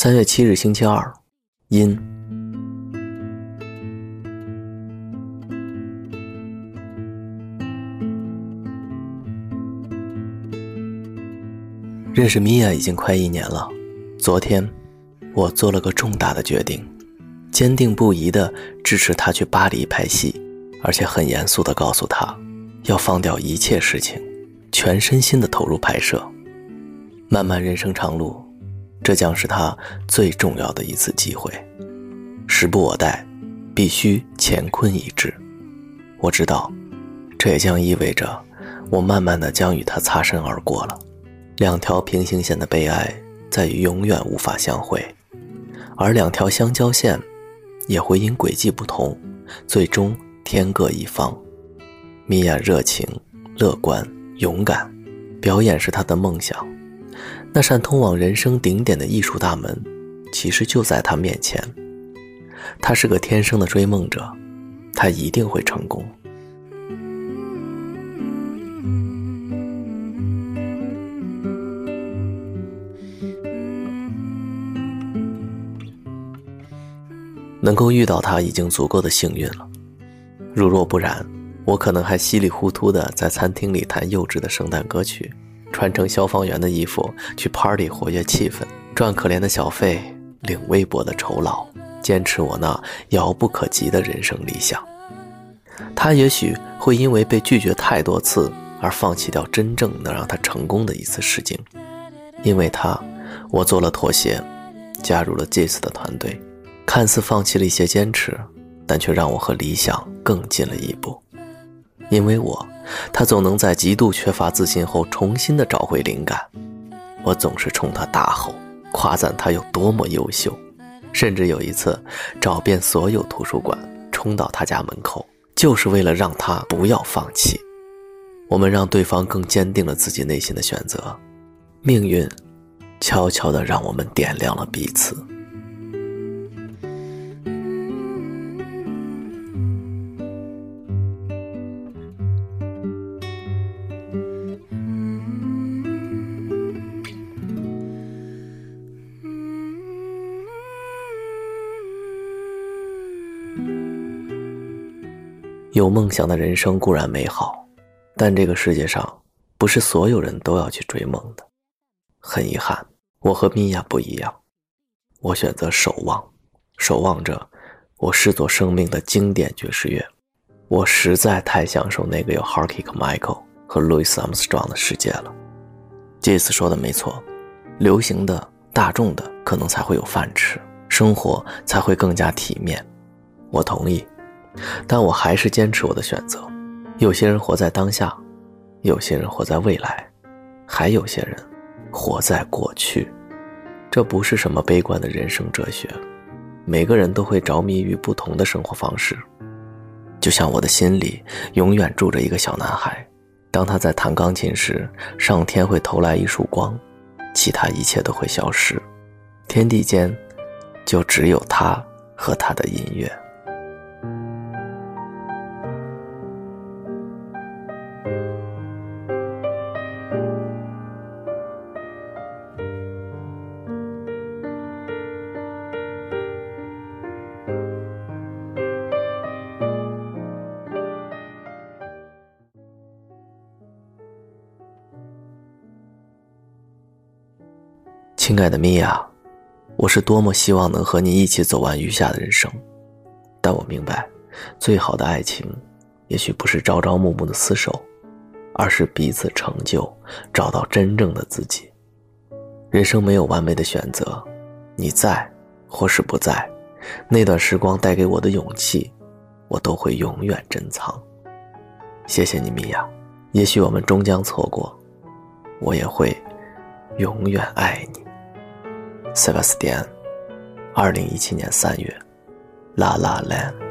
三月七日，星期二，阴。认识米娅已经快一年了。昨天，我做了个重大的决定，坚定不移的支持她去巴黎拍戏，而且很严肃的告诉她，要放掉一切事情，全身心的投入拍摄。漫漫人生长路。这将是他最重要的一次机会，时不我待，必须乾坤一致。我知道，这也将意味着我慢慢的将与他擦身而过了。两条平行线的悲哀在于永远无法相会，而两条相交线也会因轨迹不同，最终天各一方。米娅热情、乐观、勇敢，表演是她的梦想。那扇通往人生顶点的艺术大门，其实就在他面前。他是个天生的追梦者，他一定会成功。能够遇到他已经足够的幸运了。如若不然，我可能还稀里糊涂的在餐厅里弹幼稚的圣诞歌曲。穿成消防员的衣服去 party 活跃气氛，赚可怜的小费，领微薄的酬劳，坚持我那遥不可及的人生理想。他也许会因为被拒绝太多次而放弃掉真正能让他成功的一次试镜。因为他，我做了妥协，加入了这次的团队，看似放弃了一些坚持，但却让我和理想更近了一步。因为我。他总能在极度缺乏自信后重新的找回灵感，我总是冲他大吼，夸赞他有多么优秀，甚至有一次找遍所有图书馆，冲到他家门口，就是为了让他不要放弃。我们让对方更坚定了自己内心的选择，命运悄悄的让我们点亮了彼此。有梦想的人生固然美好，但这个世界上不是所有人都要去追梦的。很遗憾，我和米娅不一样。我选择守望，守望着我视作生命的经典爵士乐。我实在太享受那个有 Harky Michael 和 Louis Armstrong 的世界了。这次说的没错，流行的大众的可能才会有饭吃，生活才会更加体面。我同意。但我还是坚持我的选择。有些人活在当下，有些人活在未来，还有些人活在过去。这不是什么悲观的人生哲学。每个人都会着迷于不同的生活方式。就像我的心里永远住着一个小男孩，当他在弹钢琴时，上天会投来一束光，其他一切都会消失，天地间就只有他和他的音乐。亲爱的米娅，我是多么希望能和你一起走完余下的人生，但我明白，最好的爱情，也许不是朝朝暮暮的厮守，而是彼此成就，找到真正的自己。人生没有完美的选择，你在或是不在，那段时光带给我的勇气，我都会永远珍藏。谢谢你，米娅。也许我们终将错过，我也会永远爱你。塞巴斯蒂安，二零一七年三月，拉拉兰。